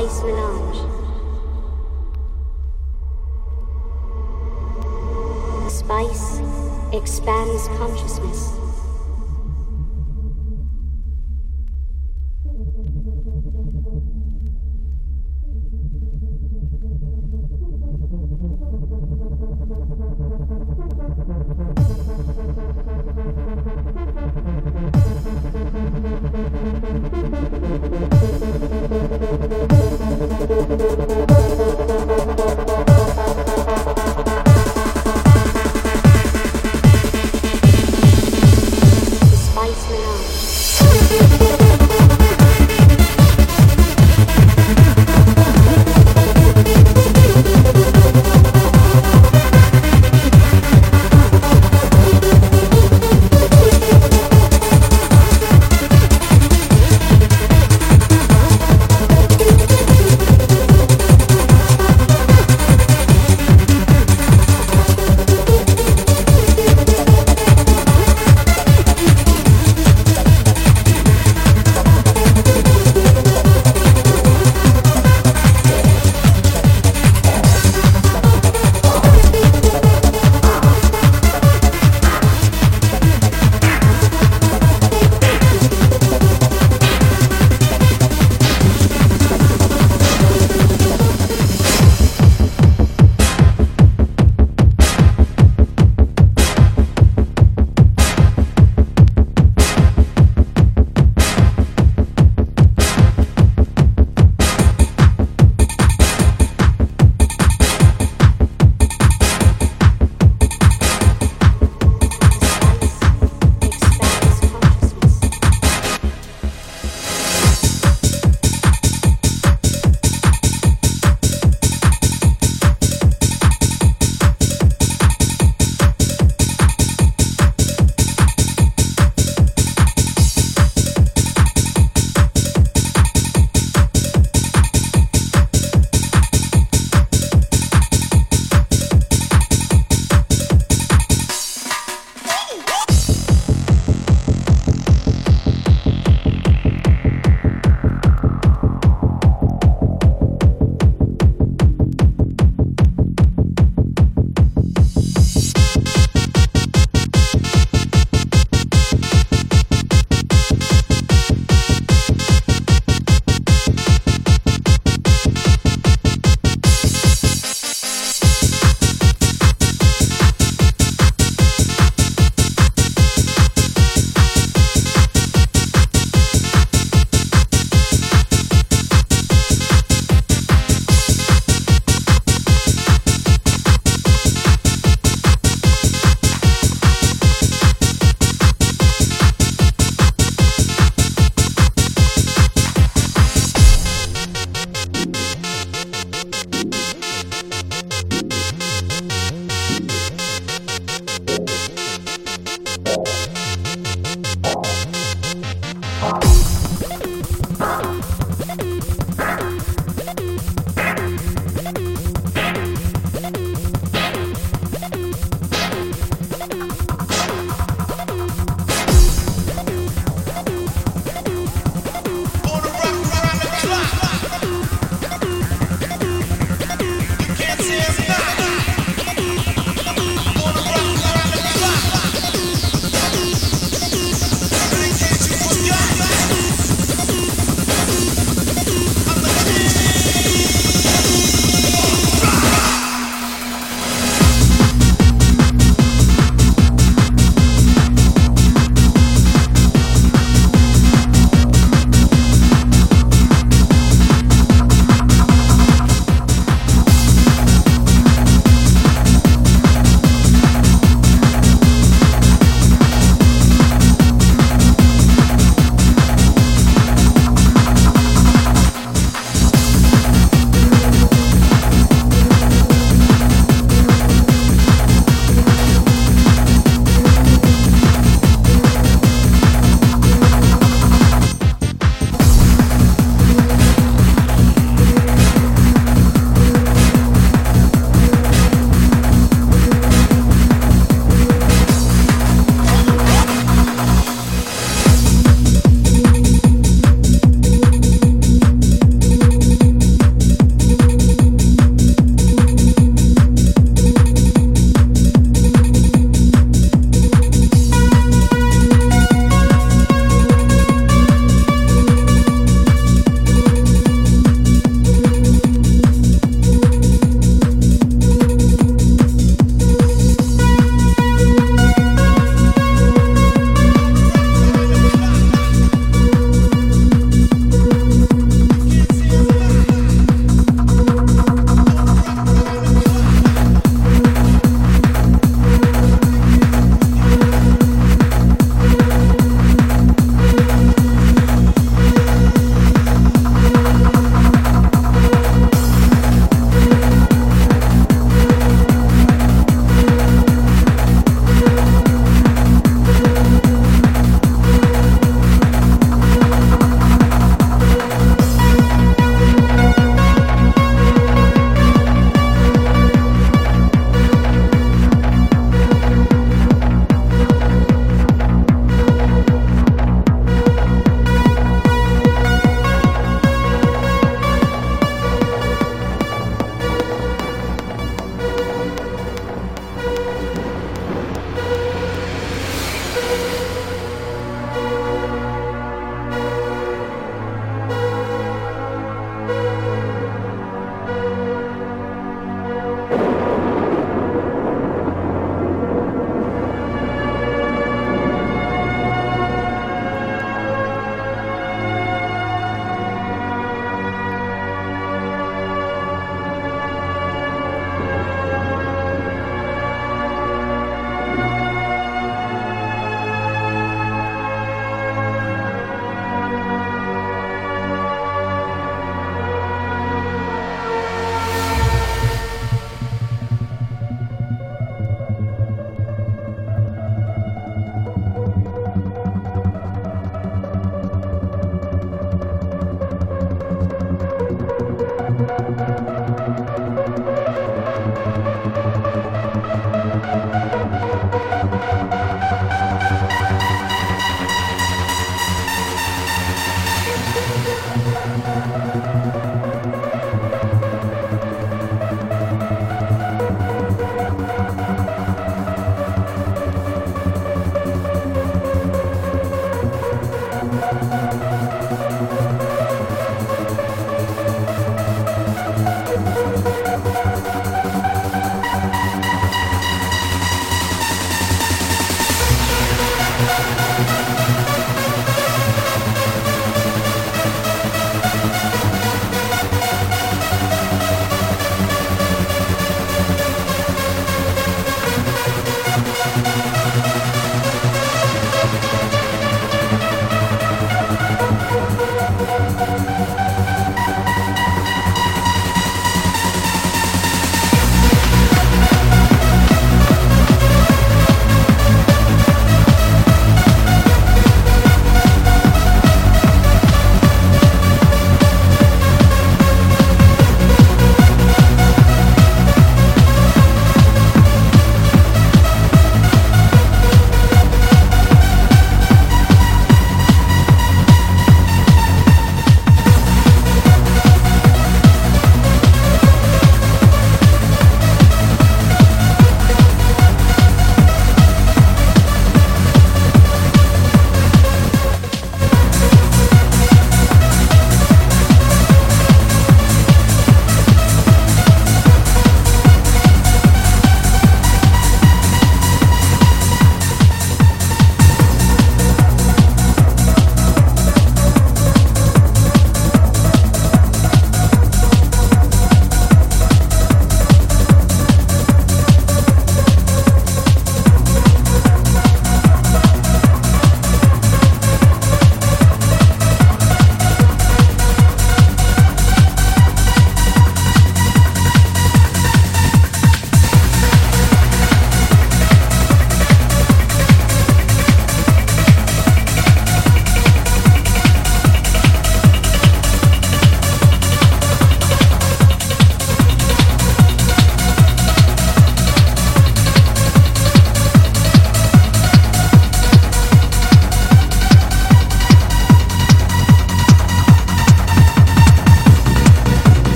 Universe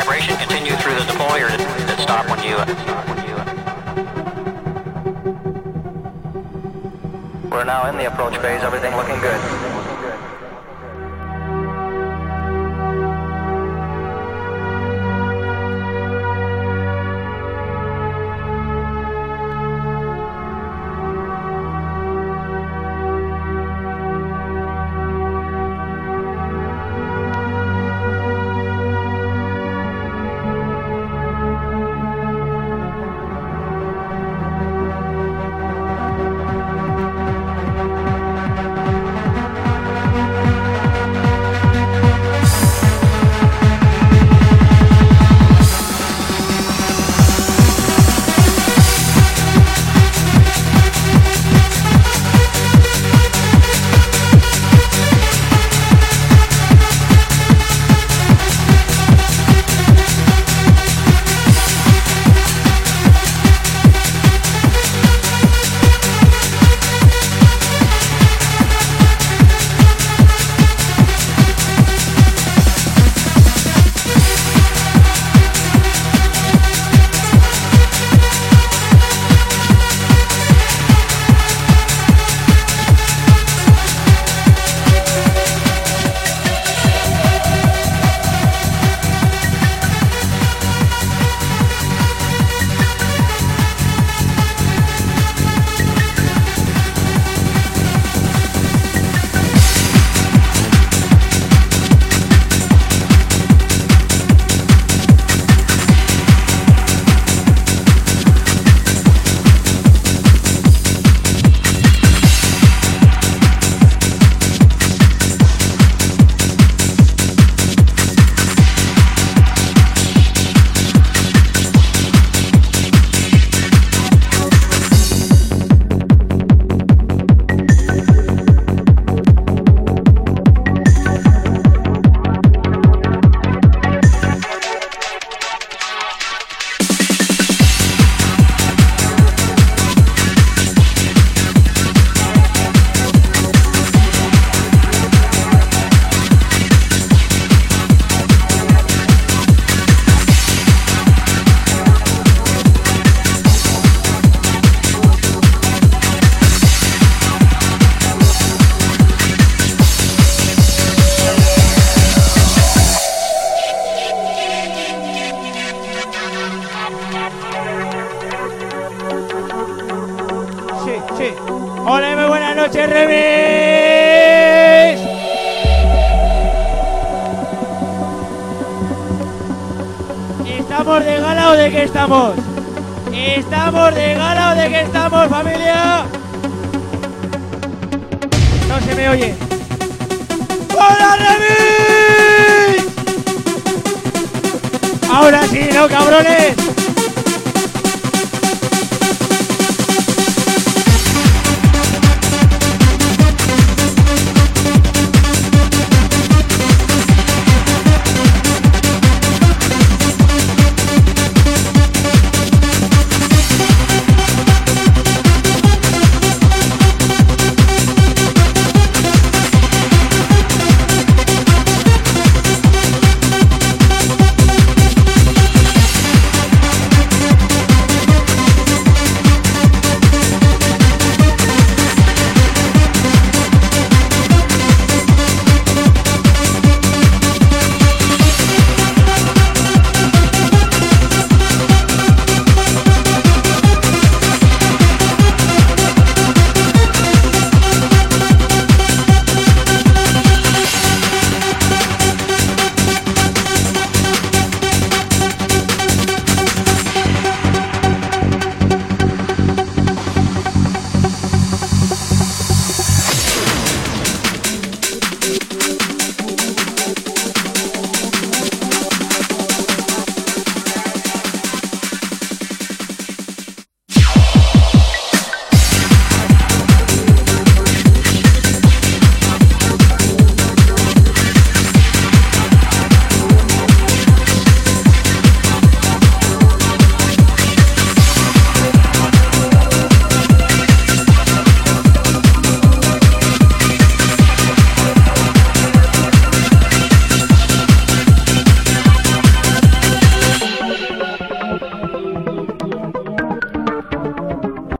vibration continue through the deploy, or did it stop when you? Uh, We're now in the approach phase. Everything looking good.